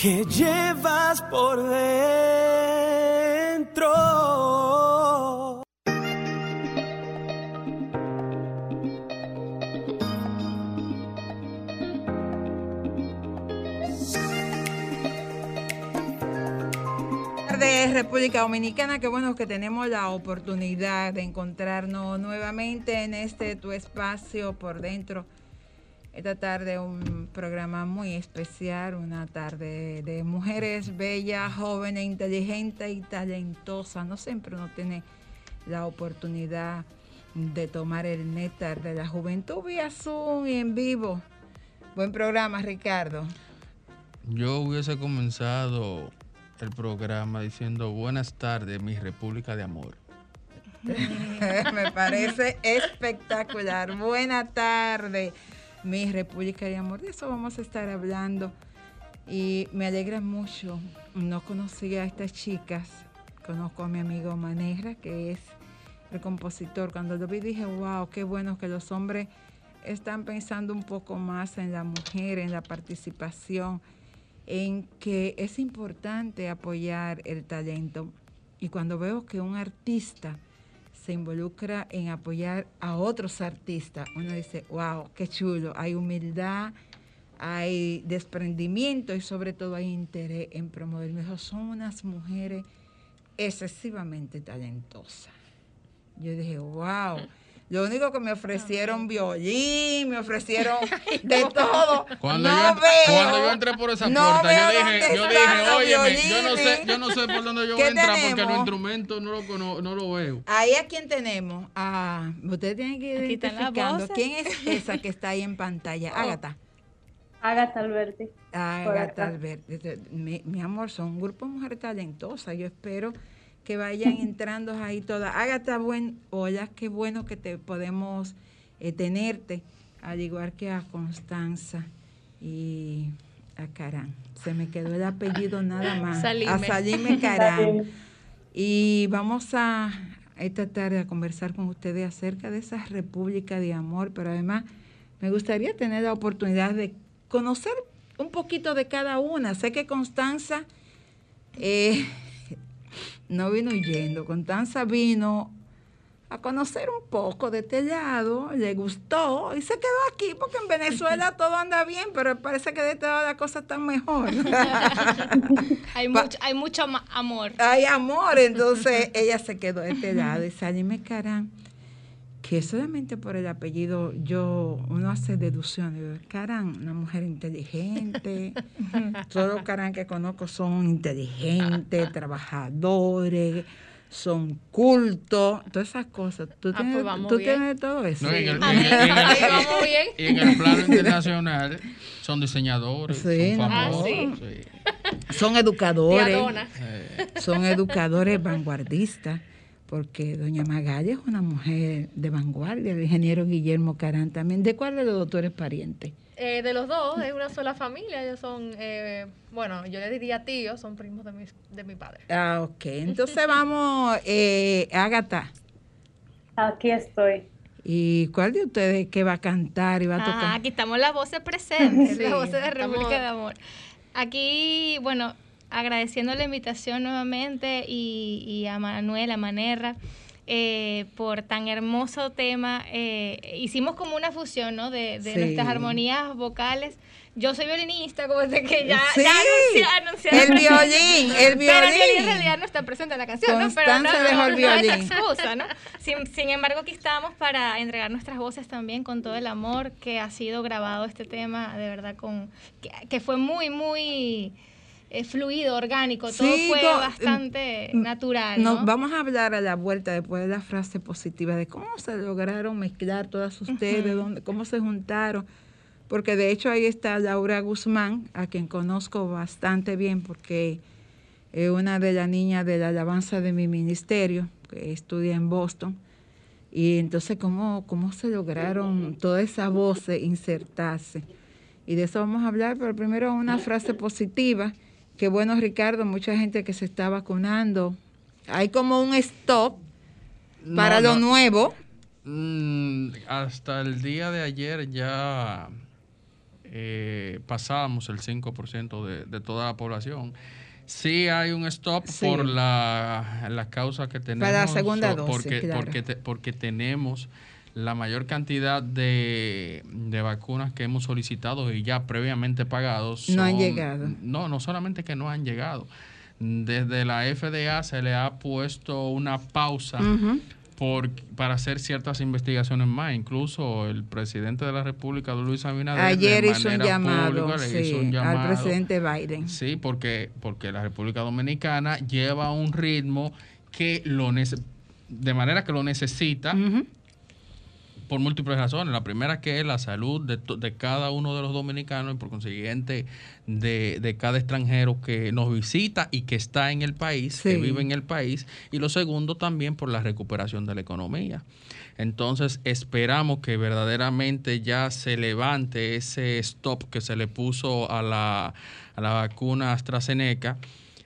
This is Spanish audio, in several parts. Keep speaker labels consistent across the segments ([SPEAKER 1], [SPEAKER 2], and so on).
[SPEAKER 1] que llevas por dentro.
[SPEAKER 2] de República Dominicana, qué bueno que tenemos la oportunidad de encontrarnos nuevamente en este tu espacio por dentro. Esta tarde un programa muy especial, una tarde de mujeres bellas, jóvenes, inteligentes y talentosas. No siempre uno tiene la oportunidad de tomar el néctar de la juventud vía Zoom y en vivo. Buen programa, Ricardo.
[SPEAKER 3] Yo hubiese comenzado el programa diciendo buenas tardes, mi República de Amor.
[SPEAKER 2] Me parece espectacular. Buena tarde, mi República de Amor. De eso vamos a estar hablando. Y me alegra mucho. No conocí a estas chicas. Conozco a mi amigo Manegra, que es el compositor. Cuando lo vi dije, wow, qué bueno que los hombres están pensando un poco más en la mujer, en la participación en que es importante apoyar el talento. Y cuando veo que un artista se involucra en apoyar a otros artistas, uno dice, wow, qué chulo, hay humildad, hay desprendimiento y sobre todo hay interés en promover. Mejor son unas mujeres excesivamente talentosas. Yo dije, wow. Lo único que me ofrecieron violín, me ofrecieron de todo.
[SPEAKER 3] Cuando,
[SPEAKER 2] no
[SPEAKER 3] yo,
[SPEAKER 2] veo,
[SPEAKER 3] cuando yo entré por esa
[SPEAKER 2] no
[SPEAKER 3] puerta, yo dije, yo dije, oye, yo no
[SPEAKER 2] violines".
[SPEAKER 3] sé, yo no sé por dónde yo voy
[SPEAKER 2] ¿Qué
[SPEAKER 3] a entrar porque los instrumentos no lo cono- no lo veo.
[SPEAKER 2] Ahí a quién tenemos. Ah, ustedes tienen que ir identificando. ¿Quién es esa que está ahí en pantalla? Ágata.
[SPEAKER 4] Agatha Alberti.
[SPEAKER 2] Ágata
[SPEAKER 4] Correcto.
[SPEAKER 2] Alberti. Mi, mi amor, son un grupo de mujeres talentosas. Yo espero que vayan entrando ahí todas. Ágata, buen, hola, qué bueno que te podemos eh, tenerte, al igual que a Constanza y a Carán. Se me quedó el apellido nada más.
[SPEAKER 5] Salime.
[SPEAKER 2] A Salime Carán. Y vamos a esta tarde a conversar con ustedes acerca de esa república de amor, pero además me gustaría tener la oportunidad de conocer un poquito de cada una. Sé que Constanza eh, no vino huyendo, Constanza vino a conocer un poco de este lado, le gustó y se quedó aquí porque en Venezuela todo anda bien, pero parece que de este lado la cosa está mejor.
[SPEAKER 5] Hay, mucho, hay mucho amor.
[SPEAKER 2] Hay amor, entonces ella se quedó de este lado y Carán, que solamente por el apellido yo, uno hace deducciones. Carán, una mujer inteligente, todos los Carán que conozco son inteligentes, trabajadores, son cultos, todas esas cosas. ¿Tú
[SPEAKER 5] Ah,
[SPEAKER 2] tienes,
[SPEAKER 5] pues vamos
[SPEAKER 2] tú tienes todo eso?
[SPEAKER 3] No, y en el,
[SPEAKER 5] Ah,
[SPEAKER 3] y en el- y en el-
[SPEAKER 5] ahí vamos bien.
[SPEAKER 3] y en el plano internacional son diseñadores,
[SPEAKER 2] Sí,
[SPEAKER 3] son famosos.
[SPEAKER 5] Ah,
[SPEAKER 3] sí.
[SPEAKER 2] Son educadores.
[SPEAKER 3] Eh,
[SPEAKER 2] son educadores vanguardistas, porque doña Magalia es una mujer de vanguardia, el ingeniero Guillermo Carán también. ¿De cuál de los doctores parientes?
[SPEAKER 5] Eh, de los dos, es una sola familia. Ellos son, eh, bueno, yo le diría tíos, son primos de, mis, de mi padre.
[SPEAKER 2] Ah, ok. Entonces vamos, eh, Ágata.
[SPEAKER 4] Aquí estoy.
[SPEAKER 2] ¿Y cuál de ustedes que va a cantar y va a
[SPEAKER 5] Ah,
[SPEAKER 2] tocar?
[SPEAKER 5] aquí estamos las voces presentes,
[SPEAKER 2] Sí,
[SPEAKER 5] las voces de
[SPEAKER 2] estamos-
[SPEAKER 5] República de Amor. Aquí, bueno, agradeciendo la invitación nuevamente y, y a Manuel, a Manerra, eh, por tan hermoso tema. Eh, hicimos como una fusión, ¿no? De, de
[SPEAKER 2] Sí.
[SPEAKER 5] nuestras armonías vocales. Yo soy violinista, como de que ya,
[SPEAKER 2] Sí,
[SPEAKER 5] ya anuncié, anuncié
[SPEAKER 2] el violín, el
[SPEAKER 5] Pero el violín
[SPEAKER 2] violín.
[SPEAKER 5] en realidad no está presente en la canción, ¿no? Pero no,
[SPEAKER 2] Constanza el
[SPEAKER 5] no, no es
[SPEAKER 2] violín.
[SPEAKER 5] excusa, ¿no? Sin, sin embargo, aquí estamos para entregar nuestras voces también con todo el amor que ha sido grabado este tema, de verdad, con que, que fue muy, muy eh, fluido, orgánico, todo fue bastante
[SPEAKER 2] mm,
[SPEAKER 5] natural,
[SPEAKER 2] No,
[SPEAKER 5] ¿no?
[SPEAKER 2] vamos a hablar a la vuelta después de la frase positiva de cómo se lograron mezclar todas ustedes, dónde- cómo se juntaron. porque de hecho ahí está Laura Guzmán, a quien conozco bastante bien porque es una de las niñas de la alabanza de mi ministerio, que estudia en Boston. Y entonces, ¿cómo, cómo se lograron todas esas voces insertarse? Y de eso vamos a hablar, pero primero una frase positiva. Que bueno, Ricardo, mucha gente que se está vacunando. Hay como un stop para lo nuevo.
[SPEAKER 3] Mm, hasta el día de ayer ya eh, pasábamos el 5% de, de toda la población. Sí hay un stop por la, la, causa que tenemos.
[SPEAKER 2] Para la segunda dosis,
[SPEAKER 3] porque,
[SPEAKER 2] claro.
[SPEAKER 3] porque, porque tenemos la mayor cantidad de, de, vacunas que hemos solicitado y ya previamente pagados.
[SPEAKER 2] Son, no han llegado.
[SPEAKER 3] No, no solamente que no han llegado. Desde la FDA se le ha puesto una pausa. Uh -huh por, para hacer ciertas investigaciones más. Incluso el presidente de la República, Luis Abinader,
[SPEAKER 2] ayer hizo un, llamado, pública, sí, hizo un llamado, al presidente Biden.
[SPEAKER 3] Sí, porque, porque la República Dominicana lleva un ritmo que lo de manera que lo necesita. Uh -huh por múltiples razones. La primera que es la salud de, de, cada uno de los dominicanos y por consiguiente de, de, cada extranjero que nos visita y que está en el país, sí. que vive en el país. Y lo segundo también por la recuperación de la economía. Entonces esperamos que verdaderamente ya se levante ese stop que se le puso a la, a la vacuna AstraZeneca,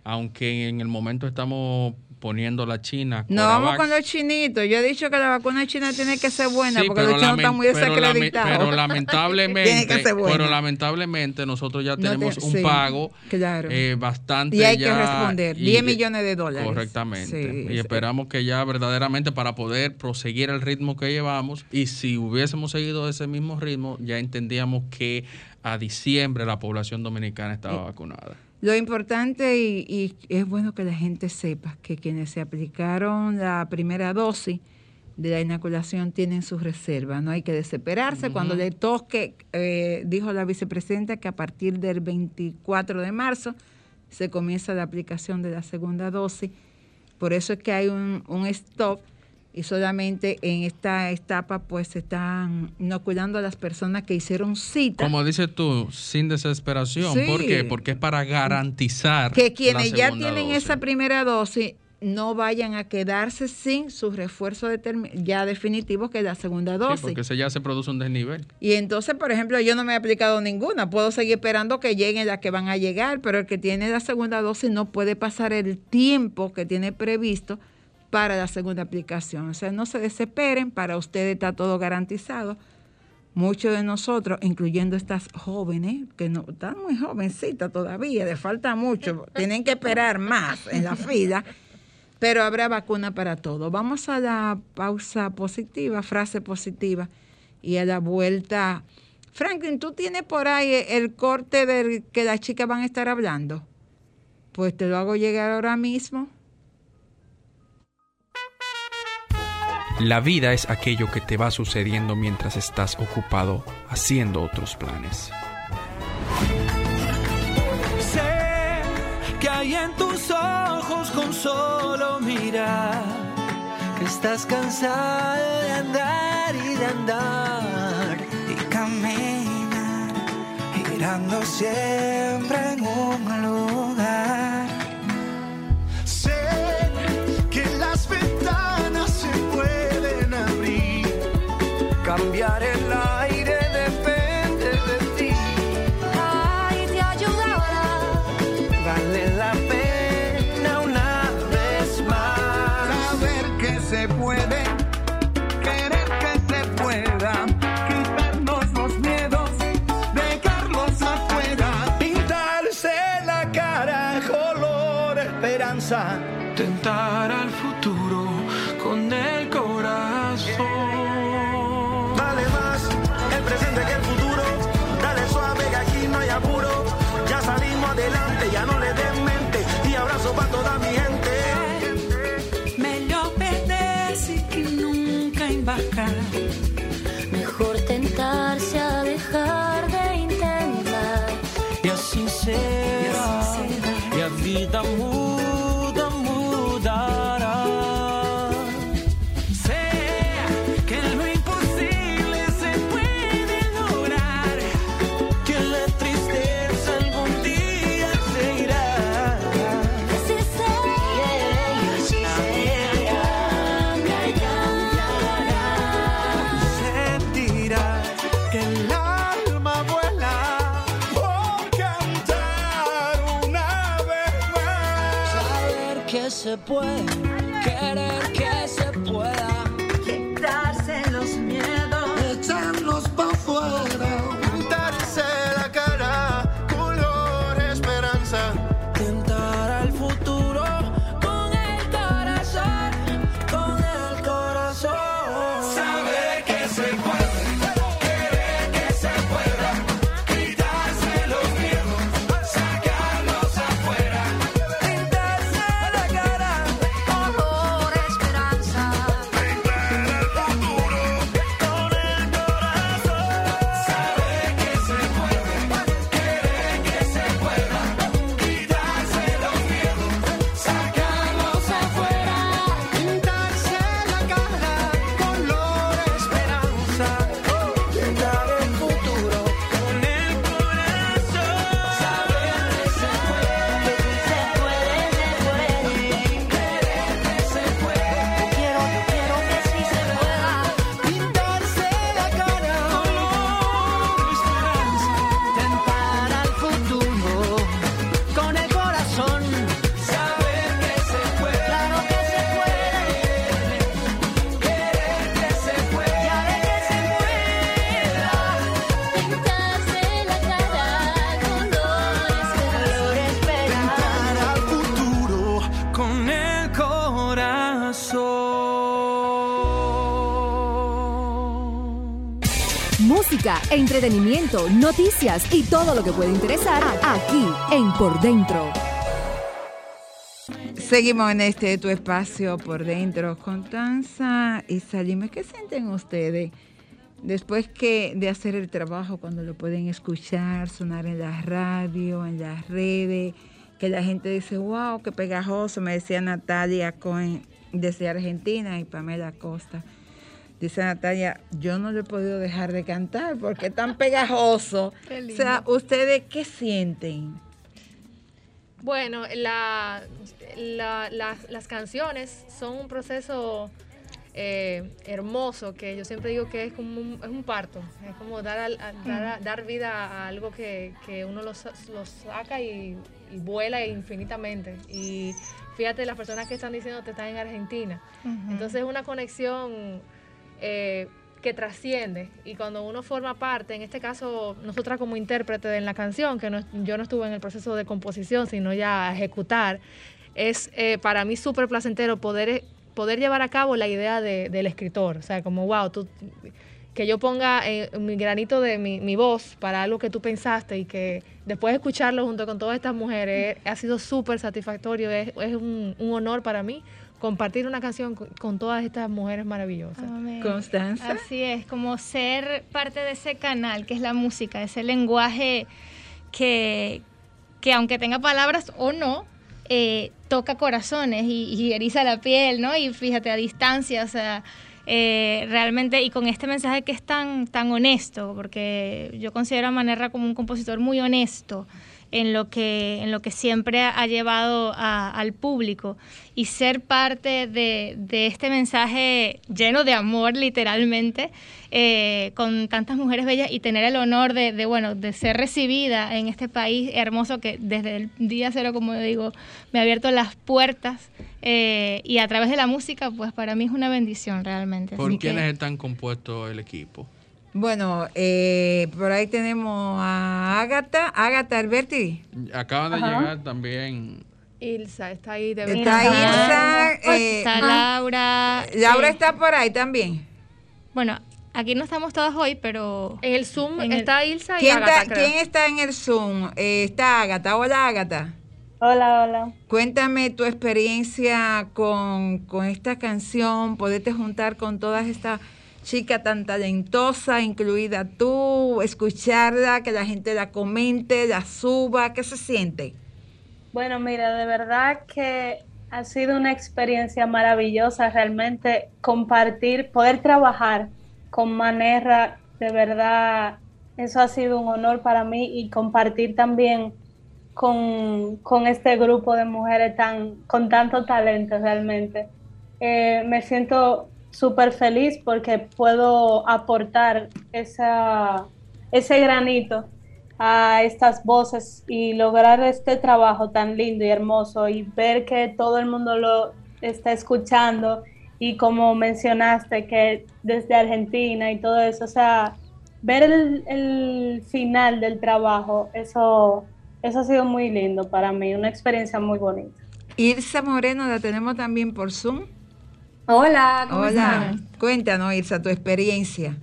[SPEAKER 3] aunque en el momento estamos poniendo la China.
[SPEAKER 2] No vamos con los chinitos. Yo he dicho que la vacuna china tiene que ser buena sí, porque los chinos están muy desacreditados.
[SPEAKER 3] Pero, lamentablemente,
[SPEAKER 2] tiene que ser buena.
[SPEAKER 3] pero lamentablemente nosotros ya tenemos no te, un
[SPEAKER 2] sí,
[SPEAKER 3] pago
[SPEAKER 2] claro.
[SPEAKER 3] eh, bastante.
[SPEAKER 2] Y hay
[SPEAKER 3] ya,
[SPEAKER 2] que responder. 10 millones de dólares.
[SPEAKER 3] Correctamente. Sí, y esperamos que ya verdaderamente para poder proseguir el ritmo que llevamos y si hubiésemos seguido ese mismo ritmo, ya entendíamos que a diciembre la población dominicana estaba vacunada.
[SPEAKER 2] Lo importante y, y, es bueno que la gente sepa que quienes se aplicaron la primera dosis de la inoculación tienen sus reservas. No hay que desesperarse. Uh -huh. Cuando le toque, eh, dijo la vicepresidenta que a partir del 24 de marzo se comienza la aplicación de la segunda dosis. Por eso es que hay un, un stop y solamente en esta etapa pues se están inoculando a las personas que hicieron cita.
[SPEAKER 3] Como dices tú, sin desesperación.
[SPEAKER 2] Sí.
[SPEAKER 3] ¿Por qué? Porque es para garantizar
[SPEAKER 2] que quienes ya tienen
[SPEAKER 3] dosis.
[SPEAKER 2] esa primera dosis no vayan a quedarse sin su refuerzo ya definitivo que es la segunda dosis.
[SPEAKER 3] Sí, porque se ya se produce un desnivel.
[SPEAKER 2] Y entonces, por ejemplo, yo no me he aplicado ninguna. Puedo seguir esperando que lleguen las que van a llegar, pero el que tiene la segunda dosis no puede pasar el tiempo que tiene previsto para la segunda aplicación. O sea, no se desesperen, para ustedes está todo garantizado. Muchos de nosotros, incluyendo estas jóvenes, que no están muy jovencitas todavía, les falta mucho, tienen que esperar más en la fila, pero habrá vacuna para todo. Vamos a la pausa positiva, frase positiva, y a la vuelta. Franklin, ¿tú tienes por ahí el corte del que las chicas van a estar hablando? Pues te lo hago llegar ahora mismo.
[SPEAKER 6] La vida es aquello que te va sucediendo mientras estás ocupado haciendo otros planes.
[SPEAKER 1] Sé que hay en tus ojos con solo mirar que estás cansado de andar y de andar y caminar girando siempre en un lugar. Cambiar el aire puede, querer que
[SPEAKER 7] entretenimiento, noticias y todo lo que puede interesar aquí en Por Dentro.
[SPEAKER 2] Seguimos en este tu espacio por dentro con Tanza y Salime. ¿Qué sienten ustedes después que de hacer el trabajo cuando lo pueden escuchar, sonar en la radio, en las redes, que la gente dice, wow, qué pegajoso, me decía Natalia Cohen desde Argentina y Pamela Costa. Dice Natalia, yo no lo he podido dejar de cantar porque es tan pegajoso.
[SPEAKER 5] Qué
[SPEAKER 2] O sea, ¿ustedes qué sienten?
[SPEAKER 8] Bueno, la, la- la- las canciones son un proceso eh, hermoso que yo siempre digo que es como un, es un parto, es como dar, al- a- dar, a- dar vida a algo que, que uno lo, lo saca y, y vuela infinitamente. Y fíjate, las personas que están diciendo que están en Argentina. Entonces es una conexión eh, que trasciende y cuando uno forma parte, en este caso nosotras como intérprete en la canción, que no- yo no estuve en el proceso de composición, sino ya ejecutar, es eh, para mí súper placentero poder, poder llevar a cabo la idea de- del escritor. O sea, como, wow, tú, que yo ponga eh, mi granito de mi, mi voz para algo que tú pensaste y que después de escucharlo junto con todas estas mujeres eh, ha sido súper satisfactorio. Es, es un, un honor para mí compartir una canción con, todas estas mujeres maravillosas.
[SPEAKER 5] Amén.
[SPEAKER 2] Constanza.
[SPEAKER 5] Así es, como ser parte de ese canal que es la música, ese lenguaje que, que aunque tenga palabras o no, eh, toca corazones y, y eriza la piel, ¿no? Y fíjate, a distancia, o sea, eh, realmente, y con este mensaje que es tan, tan honesto, porque yo considero a Manerra como un compositor muy honesto en lo que, en lo que siempre ha llevado a- al público y ser parte de, de este mensaje lleno de amor, literalmente, eh, con tantas mujeres bellas y tener el honor de, de, bueno, de ser recibida en este país hermoso que desde el día cero, como digo, me ha abierto las puertas eh, y a través de la música, pues para mí es una bendición realmente.
[SPEAKER 3] ¿Por
[SPEAKER 5] Así que-
[SPEAKER 3] quiénes están compuestos el equipo?
[SPEAKER 2] Bueno, eh, por ahí tenemos a Ágata, Ágata Alberti.
[SPEAKER 3] Acaban de
[SPEAKER 8] Ajá.
[SPEAKER 3] llegar también.
[SPEAKER 8] Ilsa está ahí de
[SPEAKER 2] Está Ilsa, eh,
[SPEAKER 5] está Laura.
[SPEAKER 2] Laura
[SPEAKER 5] eh,
[SPEAKER 2] está por ahí también.
[SPEAKER 5] Bueno, aquí no estamos todas hoy, pero...
[SPEAKER 8] En el Zoom
[SPEAKER 5] En el-
[SPEAKER 8] está Ilsa y
[SPEAKER 2] ¿Quién,
[SPEAKER 8] Agatha,
[SPEAKER 2] está,
[SPEAKER 8] creo.
[SPEAKER 2] quién está en el Zoom? Eh, está Ágata. Hola, Ágata.
[SPEAKER 4] Hola, hola.
[SPEAKER 2] Cuéntame tu experiencia con, con esta canción, poderte juntar con todas estas chicas tan talentosas, incluida tú, escucharla, que la gente la comente, la suba, ¿qué se siente?
[SPEAKER 4] Bueno, mira, de verdad que ha sido una experiencia maravillosa realmente compartir, poder trabajar con Manerra, de verdad, eso ha sido un honor para mí y compartir también con, con este grupo de mujeres tan, con tanto talento realmente. Eh, me siento súper feliz porque puedo aportar esa, ese granito a estas voces y lograr este trabajo tan lindo y hermoso y ver que todo el mundo lo está escuchando y como mencionaste que desde Argentina y todo eso, o sea, ver el, el final del trabajo, eso, eso ha sido muy lindo para mí, una experiencia muy bonita.
[SPEAKER 2] Irsa Moreno la tenemos también por Zoom.
[SPEAKER 9] Hola, ¿cómo
[SPEAKER 2] Hola,
[SPEAKER 9] están?
[SPEAKER 2] cuéntanos Irsa tu experiencia.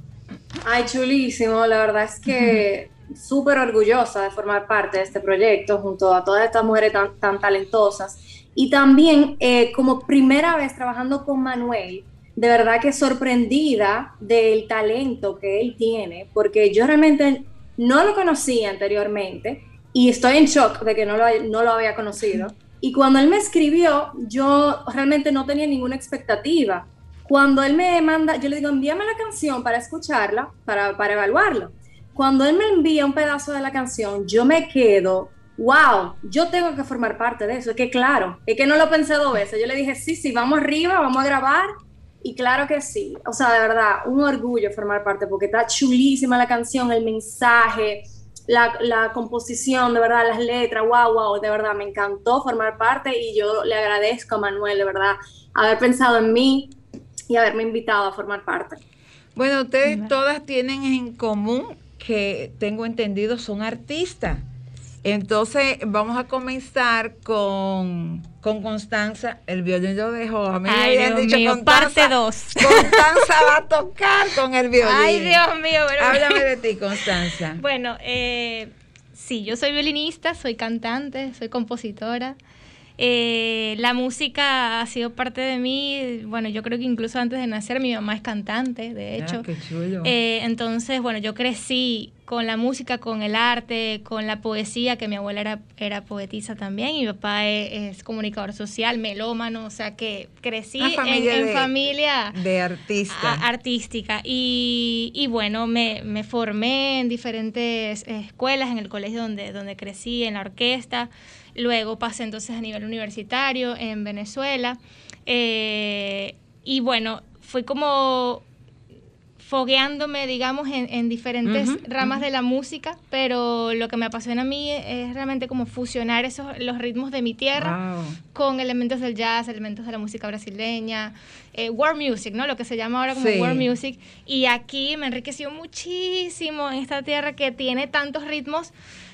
[SPEAKER 9] Ay, chulísimo. La verdad es que súper orgullosa de formar parte de este proyecto junto a todas estas mujeres tan, tan talentosas. Y también eh, como primera vez trabajando con Manuel, de verdad que sorprendida del talento que él tiene, porque yo realmente no lo conocía anteriormente y estoy en shock de que no lo, no lo había conocido. Y cuando él me escribió, yo realmente no tenía ninguna expectativa. Cuando él me manda, yo le digo, envíame la canción para escucharla, para, para evaluarla. Cuando él me envía un pedazo de la canción, yo me quedo, wow, yo tengo que formar parte de eso. Es que claro, es que no lo pensé dos veces. Yo le dije, sí, sí, vamos arriba, vamos a grabar. Y claro que sí. O sea, de verdad, un orgullo formar parte porque está chulísima la canción, el mensaje, la, la composición, de verdad, las letras, wow, wow, de verdad, me encantó formar parte y yo le agradezco a Manuel, de verdad, haber pensado en mí y haberme invitado a formar parte.
[SPEAKER 2] Bueno, ustedes todas tienen en común que tengo entendido son artistas. Entonces vamos a comenzar con, con Constanza. El violín lo dejó. A mí me
[SPEAKER 5] Ay,
[SPEAKER 2] habían
[SPEAKER 5] Dios
[SPEAKER 2] dicho
[SPEAKER 5] mío, parte dos.
[SPEAKER 2] Constanza va a tocar con el violín.
[SPEAKER 5] Ay, Dios mío, pero-
[SPEAKER 2] Háblame de ti, Constanza.
[SPEAKER 5] Bueno, eh, sí, yo soy violinista, soy cantante, soy compositora. Eh, la música ha sido parte de mí, bueno, yo creo que incluso antes de nacer mi mamá es cantante, de hecho.
[SPEAKER 2] Ah, qué chulo.
[SPEAKER 5] Eh, entonces, bueno, yo crecí con la música, con el arte, con la poesía, que mi abuela era, era poetisa también, y mi papá es, es comunicador social, melómano, o sea que crecí
[SPEAKER 2] Una
[SPEAKER 5] en,
[SPEAKER 2] familia
[SPEAKER 5] en
[SPEAKER 2] de-
[SPEAKER 5] familia
[SPEAKER 2] de artista.
[SPEAKER 5] a- artística. Y, y bueno, me, me formé en diferentes escuelas, en el colegio donde, donde crecí, en la orquesta. Luego pasé entonces a nivel universitario en Venezuela. Eh, y bueno, fui como fogueándome, digamos, en, en diferentes ramas de la música, pero lo que me apasiona a mí es realmente como fusionar esos, los ritmos de mi tierra
[SPEAKER 2] Wow.
[SPEAKER 5] con elementos del jazz, elementos de la música brasileña, eh, world music, ¿no? Lo que se llama ahora como
[SPEAKER 2] Sí.
[SPEAKER 5] world music. Y aquí me enriqueció muchísimo en esta tierra que tiene tantos ritmos.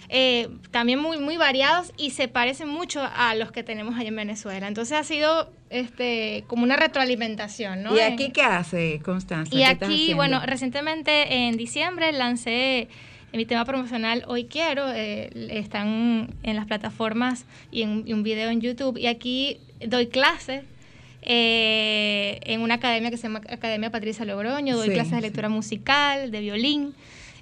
[SPEAKER 5] Eh, también muy muy variados y se parecen mucho a los que tenemos allá en Venezuela. Entonces ha sido este como una retroalimentación, ¿no?
[SPEAKER 2] ¿Y
[SPEAKER 5] En-
[SPEAKER 2] aquí qué hace, Constanza?
[SPEAKER 5] y
[SPEAKER 2] ¿Qué estás
[SPEAKER 5] aquí, bueno, recientemente en diciembre lancé mi tema promocional Hoy Quiero, eh, están en las plataformas y en y un video en YouTube. Y aquí doy clases eh, en una academia que se llama Academia Patricia Logroño, doy
[SPEAKER 10] Sí,
[SPEAKER 5] clases de
[SPEAKER 10] sí.
[SPEAKER 5] lectura musical, de violín,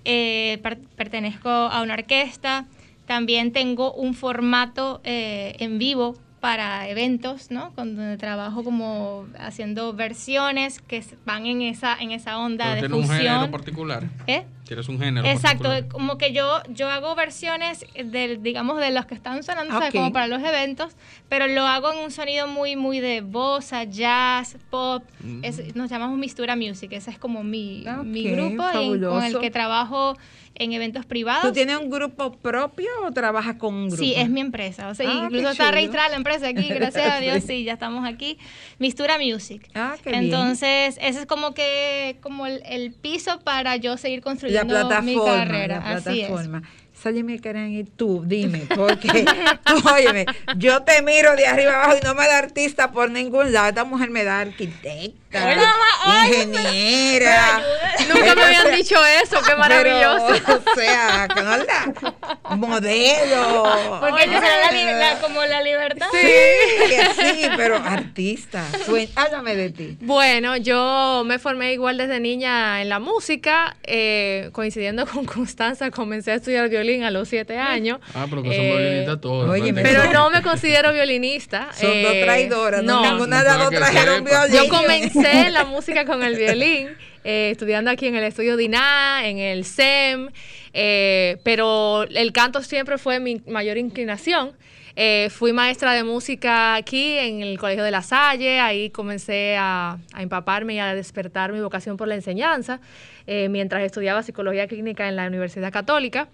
[SPEAKER 5] eh, per- pertenezco a una orquesta, también tengo un formato eh, en vivo para eventos, ¿no? Con donde trabajo como haciendo versiones que van en esa en esa onda
[SPEAKER 3] Pero
[SPEAKER 5] de
[SPEAKER 3] tiene un género particular.
[SPEAKER 5] ¿Eh?
[SPEAKER 3] Tienes un género
[SPEAKER 5] Exacto,
[SPEAKER 3] particular.
[SPEAKER 5] como que yo yo hago versiones del digamos de los que están sonando, o sea,
[SPEAKER 2] Ok.
[SPEAKER 5] como para los eventos, pero lo hago en un sonido muy muy de bossa, jazz, pop.
[SPEAKER 2] Mm.
[SPEAKER 5] Es- nos llamamos Mistura Music, ese es como mi, mi grupo y con el que trabajo en eventos privados.
[SPEAKER 2] ¿Tú tienes un grupo propio o trabajas con un grupo?
[SPEAKER 5] Sí, es mi empresa. O sea,
[SPEAKER 2] Ah,
[SPEAKER 5] incluso está registrada la empresa aquí, gracias a Dios,
[SPEAKER 2] Sí.
[SPEAKER 5] ya estamos aquí. Mistura Music.
[SPEAKER 2] Ah, qué bien.
[SPEAKER 5] Entonces, ese es como que como el, el piso para yo seguir
[SPEAKER 2] la plataforma,
[SPEAKER 5] mi carrera.
[SPEAKER 2] la
[SPEAKER 5] Así es.
[SPEAKER 2] Sálleme, Karen, y tú, dime, porque tú, óyeme, yo te miro de arriba abajo y no me da artista por ningún lado. Esta mujer me da arquitecta,
[SPEAKER 8] Oye, ay,
[SPEAKER 2] ingeniera.
[SPEAKER 8] Nunca me habían dicho eso, qué maravilloso.
[SPEAKER 2] Pero, o sea, no la modelo.
[SPEAKER 5] Porque yo soy la la- como la libertad.
[SPEAKER 2] Sí, que sí, pero artista. Háblame de ti.
[SPEAKER 8] Bueno, yo me formé igual desde niña en la música, eh, coincidiendo con Constanza, comencé a estudiar violín a los siete años.
[SPEAKER 3] Ah, pero que son
[SPEAKER 8] Eh,
[SPEAKER 3] violinistas todos.
[SPEAKER 8] Pero no me considero violinista.
[SPEAKER 2] Son dos
[SPEAKER 8] eh,
[SPEAKER 2] traidoras, no, ninguna de las dos trajeron violín.
[SPEAKER 8] Yo comencé en la música con el violín, eh, estudiando aquí en el estudio DINA, en el SEM, eh, pero el canto siempre fue mi mayor inclinación. Eh, fui maestra de música aquí en el Colegio de La Salle, ahí comencé a, empaparme y a despertar mi vocación por la enseñanza, eh, mientras estudiaba psicología clínica en la Universidad Católica.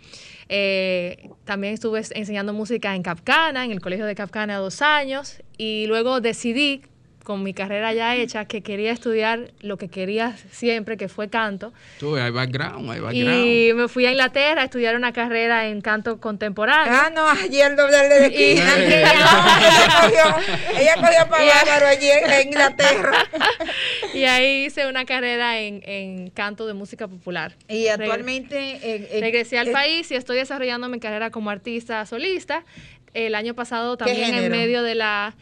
[SPEAKER 8] Eh, también estuve enseñando música en Capcana, en el Colegio de Capcana dos años, y luego decidí con mi carrera ya hecha que quería estudiar lo que quería siempre, que fue canto.
[SPEAKER 3] Tú, hay background, hay background.
[SPEAKER 8] Y me fui a Inglaterra a estudiar una carrera en canto contemporáneo.
[SPEAKER 2] Ah, no, ayer doblarle de
[SPEAKER 8] Y-
[SPEAKER 2] esquina. ella cogió, ella cogió para
[SPEAKER 8] Y-
[SPEAKER 2] Bárbaro allí en en Inglaterra.
[SPEAKER 8] y ahí hice una carrera en, en canto de música popular.
[SPEAKER 2] Y actualmente eh, eh,
[SPEAKER 8] regresé al
[SPEAKER 2] eh,
[SPEAKER 8] país y estoy desarrollando mi carrera como artista solista. El año pasado
[SPEAKER 2] ¿Qué
[SPEAKER 8] también en medio de la...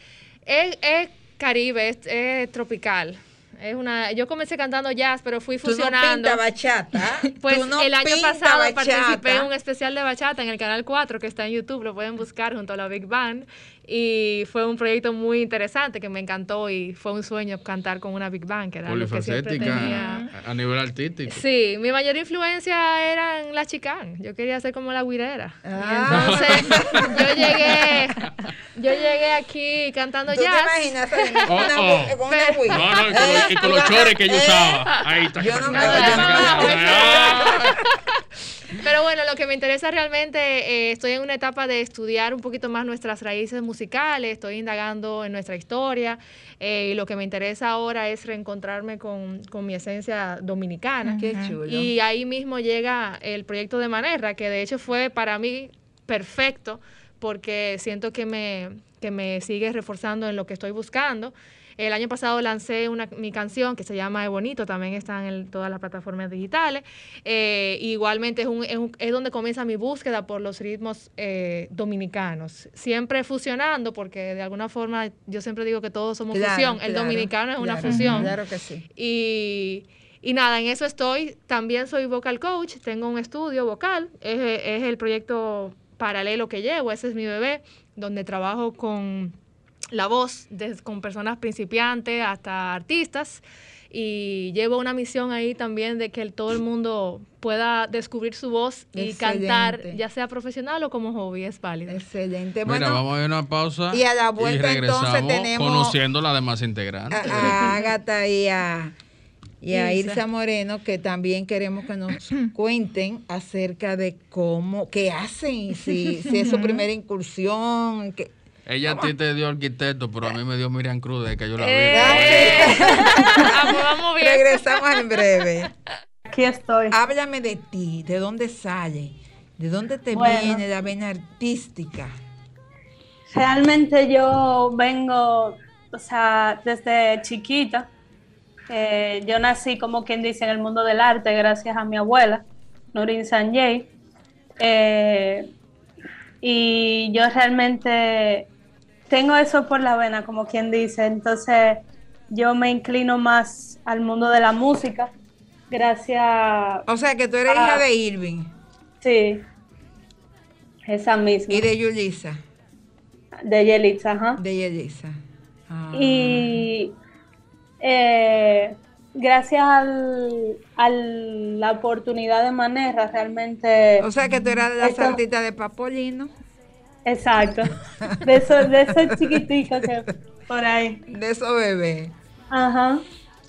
[SPEAKER 8] caribe, es, es tropical. Es una, yo comencé cantando jazz, pero fui
[SPEAKER 2] Tú no
[SPEAKER 8] fusionando.
[SPEAKER 2] bachata.
[SPEAKER 8] Pues
[SPEAKER 2] Tú no
[SPEAKER 8] el año pasado
[SPEAKER 2] bachata.
[SPEAKER 8] participé en un especial de bachata en el canal 4 que está en YouTube, lo pueden buscar junto a la Big Band y fue un proyecto muy interesante que me encantó y fue un sueño cantar con una Big Band, que era lo que siempre tenía.
[SPEAKER 3] A nivel artístico.
[SPEAKER 8] Sí, mi mayor influencia eran las chicán. Yo quería ser como la guirera.
[SPEAKER 2] Ah.
[SPEAKER 8] Entonces yo llegué, yo llegué aquí cantando
[SPEAKER 2] ¿Tú te
[SPEAKER 8] jazz.
[SPEAKER 2] imaginas
[SPEAKER 3] Oh, oh.
[SPEAKER 2] con una
[SPEAKER 8] Pero-
[SPEAKER 2] wig?
[SPEAKER 3] No, no, y con, los- y con los chores que yo usaba. Ahí está.
[SPEAKER 2] Yo no me.
[SPEAKER 8] Pero bueno, lo que me interesa realmente, eh, estoy en una etapa de estudiar un poquito más nuestras raíces musicales, estoy indagando en nuestra historia eh, y lo que me interesa ahora es reencontrarme con, con mi esencia dominicana.
[SPEAKER 2] Qué chulo.
[SPEAKER 8] Y ahí mismo llega el proyecto de Manerra, que de hecho fue para mí perfecto porque siento que me, que me sigue reforzando en lo que estoy buscando. El año pasado lancé una, mi canción que se llama Es Bonito, también está en el- todas las plataformas digitales. Eh, igualmente es, un- es un- es donde comienza mi búsqueda por los ritmos eh, dominicanos, siempre fusionando, porque de alguna forma yo siempre digo que todos somos
[SPEAKER 2] Claro,
[SPEAKER 8] fusión, el
[SPEAKER 2] claro,
[SPEAKER 8] dominicano es una
[SPEAKER 2] claro,
[SPEAKER 8] fusión.
[SPEAKER 2] Claro que sí.
[SPEAKER 8] Y, y nada, en eso estoy. También soy vocal coach, tengo un estudio vocal, es, es el proyecto paralelo que llevo, ese es mi bebé, donde trabajo con la voz, con personas principiantes hasta artistas. Y llevo una misión ahí también de que el- todo el mundo pueda descubrir su voz y cantar, ya sea profesional o como hobby, es válido.
[SPEAKER 2] Excelente.
[SPEAKER 3] Mira,
[SPEAKER 2] Bueno,
[SPEAKER 3] vamos a ir a una pausa.
[SPEAKER 2] y a la vuelta,
[SPEAKER 3] regresamos
[SPEAKER 2] entonces, tenemos-
[SPEAKER 3] conociendo la demás integrantes.
[SPEAKER 2] a, a y a, y a. Ilsa Moreno, que también queremos que nos cuenten acerca de cómo, qué hacen, si, si es su primera incursión. Que,
[SPEAKER 3] Ella a ti te dio arquitecto, pero a mí me dio Miriam Cruz de que yo la vi.
[SPEAKER 8] Eh, vamos, vamos bien.
[SPEAKER 2] Regresamos en breve.
[SPEAKER 4] Aquí estoy.
[SPEAKER 2] Háblame de ti, de dónde sale, de dónde te
[SPEAKER 4] Bueno.
[SPEAKER 2] viene la vena artística.
[SPEAKER 4] Realmente yo vengo, o sea, desde chiquita. Eh, yo nací, como quien dice, en el mundo del arte gracias a mi abuela, Nurin Sanjay. Eh, y yo realmente tengo eso por la vena, como quien dice. Entonces yo me inclino más al mundo de la música. Gracias.
[SPEAKER 2] O sea, que tú eres
[SPEAKER 4] Ah.
[SPEAKER 2] hija de Irving
[SPEAKER 4] Sí. Esa misma.
[SPEAKER 2] y de Yulisa,
[SPEAKER 4] De Yelitza, ajá.
[SPEAKER 2] de Yelisa. Ah.
[SPEAKER 4] Y eh, gracias al, a la oportunidad de Manera, realmente.
[SPEAKER 2] O sea, que tú eras la
[SPEAKER 4] Esto-
[SPEAKER 2] saltita de Papolino,
[SPEAKER 4] Exacto. De esos de esos chiquiticos que por ahí.
[SPEAKER 2] de esos bebés.
[SPEAKER 4] Ajá.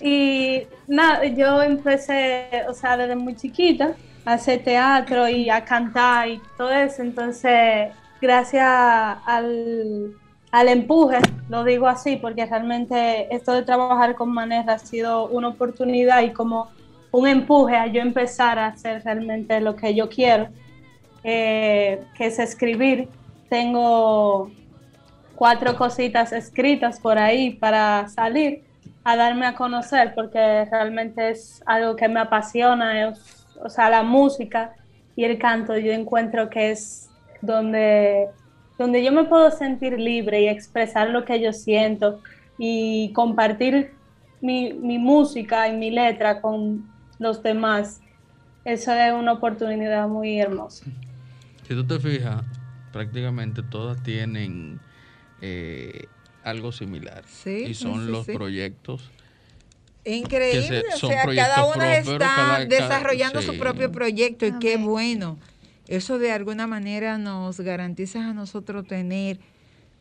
[SPEAKER 4] Y nada, yo empecé, o sea, desde muy chiquita a hacer teatro y a cantar y todo eso. Entonces, gracias al, al empuje, lo digo así, porque realmente esto de trabajar con Manera ha sido una oportunidad y como un empuje a yo empezar a hacer realmente lo que yo quiero, eh, que es escribir. Tengo cuatro cositas escritas por ahí para salir a darme a conocer porque realmente es algo que me apasiona, es- o sea, la música y el canto yo encuentro que es donde, donde yo me puedo sentir libre y expresar lo que yo siento y compartir mi, mi música y mi letra con los demás. Eso es una oportunidad muy hermosa.
[SPEAKER 3] Si tú te fijas, prácticamente todas tienen eh, algo similar.
[SPEAKER 2] Sí,
[SPEAKER 3] y son
[SPEAKER 2] sí,
[SPEAKER 3] los
[SPEAKER 2] sí.
[SPEAKER 3] proyectos.
[SPEAKER 2] Increíble,
[SPEAKER 3] Que se-
[SPEAKER 2] o
[SPEAKER 3] son
[SPEAKER 2] sea, cada una
[SPEAKER 3] propios,
[SPEAKER 2] está
[SPEAKER 3] cada- cada-
[SPEAKER 2] desarrollando su
[SPEAKER 3] sí.
[SPEAKER 2] propio proyecto y qué bueno. Eso de alguna manera nos garantiza a nosotros tener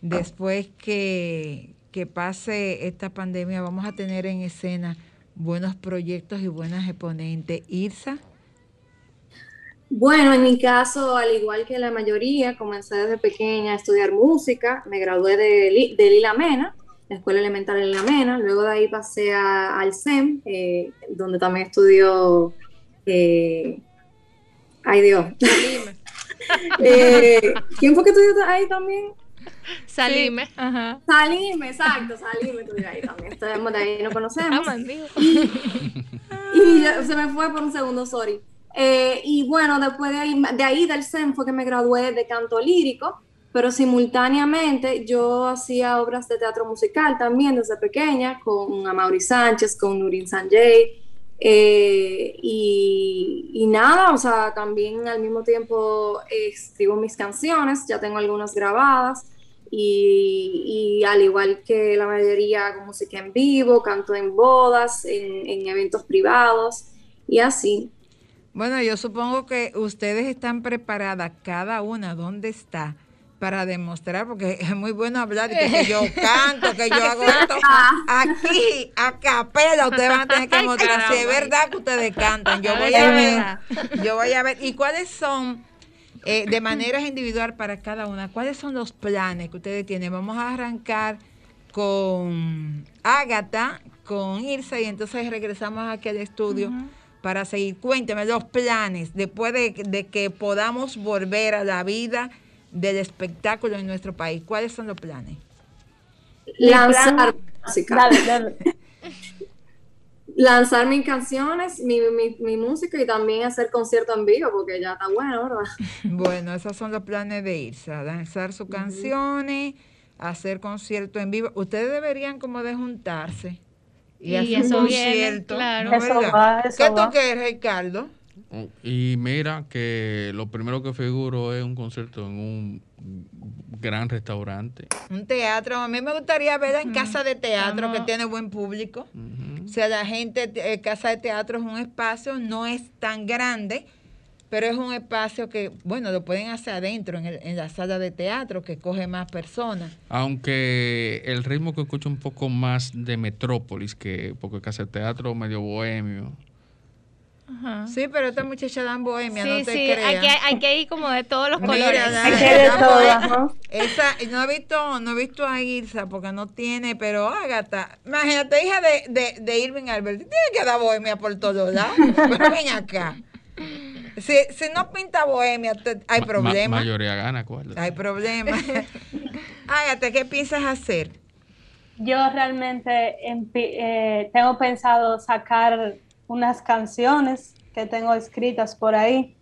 [SPEAKER 2] después que, que pase esta pandemia, vamos a tener en escena buenos proyectos y buenas exponentes. Irsa.
[SPEAKER 9] Bueno, en mi caso, al igual que la mayoría, comencé desde pequeña a estudiar música. Me gradué de, de Lila Mena, la Escuela Elemental de Lila Mena. Luego de ahí pasé al SEM, eh, donde también estudió. eh, ay Dios. Eh, ¿Quién fue que estudió ahí también?
[SPEAKER 8] Salime.
[SPEAKER 5] Ajá.
[SPEAKER 9] Salime, exacto, Salime estudió ahí también. Estamos de ahí, nos conocemos.
[SPEAKER 5] Vivo.
[SPEAKER 9] Y ya se me fue por un segundo, sorry. Eh, y bueno, después de ahí, de ahí del CEN fue que me gradué de canto lírico, pero simultáneamente yo hacía obras de teatro musical también desde pequeña, con Amaury Sánchez, con Nurin Sanjay, eh, y, y nada, o sea, también al mismo tiempo escribo mis canciones, ya tengo algunas grabadas, y, y al igual que la mayoría hago música en vivo, canto en bodas, en, en eventos privados y así.
[SPEAKER 2] Bueno, yo supongo que ustedes están preparadas, cada una, ¿dónde está? Para demostrar, porque es muy bueno hablar y que, que yo canto, que yo hago esto. Aquí, a capela, ustedes van a tener que mostrar si es verdad que ustedes cantan. Yo voy a ver, yo voy a ver. ¿Y cuáles son, eh, de maneras individual para cada una, cuáles son los planes que ustedes tienen? Vamos a arrancar con Ágata, con Irsa, y entonces regresamos aquí al estudio para seguir. Cuénteme los planes después de, de que podamos volver a la vida del espectáculo en nuestro país. ¿Cuáles son los planes?
[SPEAKER 9] Lanzar
[SPEAKER 4] plan-
[SPEAKER 9] música.
[SPEAKER 4] Dale, dale.
[SPEAKER 9] Lanzar mis canciones, mi, mi, mi música y también hacer concierto en vivo, porque ya está bueno, ¿verdad?
[SPEAKER 2] Bueno, esos son los planes de Irsa, lanzar sus canciones, hacer concierto en vivo. Ustedes deberían como de juntarse y,
[SPEAKER 5] Y
[SPEAKER 2] hacer
[SPEAKER 5] eso
[SPEAKER 2] un
[SPEAKER 5] viene,
[SPEAKER 2] concierto.
[SPEAKER 5] claro.
[SPEAKER 2] ¿no
[SPEAKER 4] Eso
[SPEAKER 2] verdad?
[SPEAKER 4] va, eso
[SPEAKER 2] ¿Qué
[SPEAKER 4] va.
[SPEAKER 2] tú quieres, Ricardo?
[SPEAKER 3] Y mira que lo primero que figuro es un concierto en un gran restaurante.
[SPEAKER 2] Un teatro. A mí me gustaría verla en casa de teatro que tiene buen público. O sea, la gente, eh, casa de teatro es un espacio, no es tan grande, pero es un espacio que, bueno, lo pueden hacer adentro, en, el- en la sala de teatro, que coge más personas.
[SPEAKER 3] Aunque el ritmo que escucho un poco más de Metrópolis, que porque Casa de Teatro medio bohemio.
[SPEAKER 5] Ajá.
[SPEAKER 2] Sí, pero esta muchacha dan bohemia,
[SPEAKER 5] Sí,
[SPEAKER 2] no te
[SPEAKER 5] sí,
[SPEAKER 2] creas.
[SPEAKER 5] hay que, hay que ir como de todos los
[SPEAKER 2] Mira,
[SPEAKER 5] colores.
[SPEAKER 2] la-
[SPEAKER 4] Hay que de
[SPEAKER 2] bohemia-
[SPEAKER 4] ajá.
[SPEAKER 2] Esa, no he visto, no he visto a Irsa porque no tiene, pero Ágata, imagínate, hija de, de, de Irving Albert, tiene que dar bohemia por todos lados. Pero ven acá. Si, si no pinta bohemia, te- hay
[SPEAKER 3] Ma- ma-
[SPEAKER 2] problemas.
[SPEAKER 3] mayoría gana, acuérdate.
[SPEAKER 2] Hay problemas. Ágata, ¿qué piensas hacer?
[SPEAKER 4] Yo realmente eh, tengo pensado sacar unas canciones que tengo escritas por ahí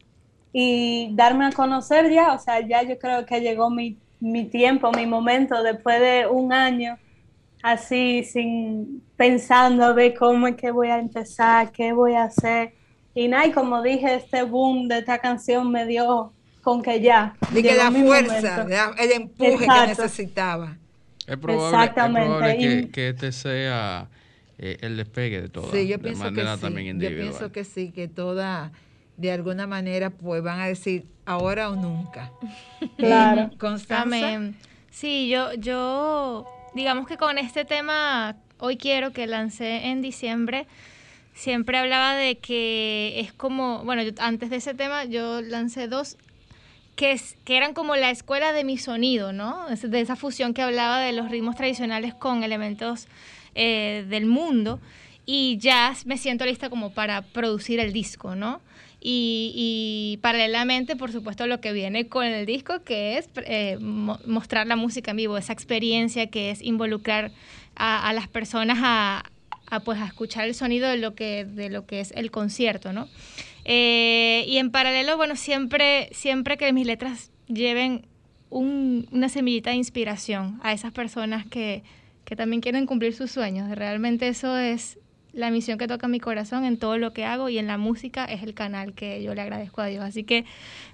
[SPEAKER 4] y darme a conocer ya, o sea, ya yo creo que llegó mi, mi tiempo, mi momento, después de un año así, sin pensando a ver cómo es que voy a empezar, qué voy a hacer. Y nada, y como dije, este boom de esta canción me dio con que ya.
[SPEAKER 2] De que la fuerza, la- el empuje que
[SPEAKER 4] Exacto.
[SPEAKER 2] necesitaba.
[SPEAKER 3] Es probable, es
[SPEAKER 4] Exactamente,
[SPEAKER 3] probable que,
[SPEAKER 4] y-
[SPEAKER 3] que este sea eh, el despegue de todo.
[SPEAKER 2] Sí, yo
[SPEAKER 3] de
[SPEAKER 2] pienso que
[SPEAKER 3] manera
[SPEAKER 2] sí.
[SPEAKER 3] también
[SPEAKER 2] Yo
[SPEAKER 3] individual.
[SPEAKER 2] pienso que sí, que toda, de alguna manera, pues van a decir ahora o nunca.
[SPEAKER 4] Claro.
[SPEAKER 2] Constanza.
[SPEAKER 5] Amén. Sí, yo, yo, digamos que con este tema, hoy quiero que lancé en diciembre, siempre hablaba de que es como, bueno, yo- antes de ese tema yo lancé dos que, es- que eran como la escuela de mi sonido, ¿no? Es De esa fusión que hablaba de los ritmos tradicionales con elementos eh, del mundo. Y ya me siento lista como para producir el disco, ¿no? Y, paralelamente, por supuesto, lo que viene con el disco, que es eh, mo- mostrar la música en vivo, esa experiencia que es involucrar a, las personas a, a, pues, a escuchar el sonido de lo que, de lo que es el concierto, ¿no? Eh, y en paralelo, bueno, siempre, siempre que mis letras lleven un- una semillita de inspiración a esas personas que, que también quieren cumplir sus sueños. Realmente eso es la misión que toca mi corazón en todo lo que hago y en la música es el canal que yo le agradezco a Dios. Así que,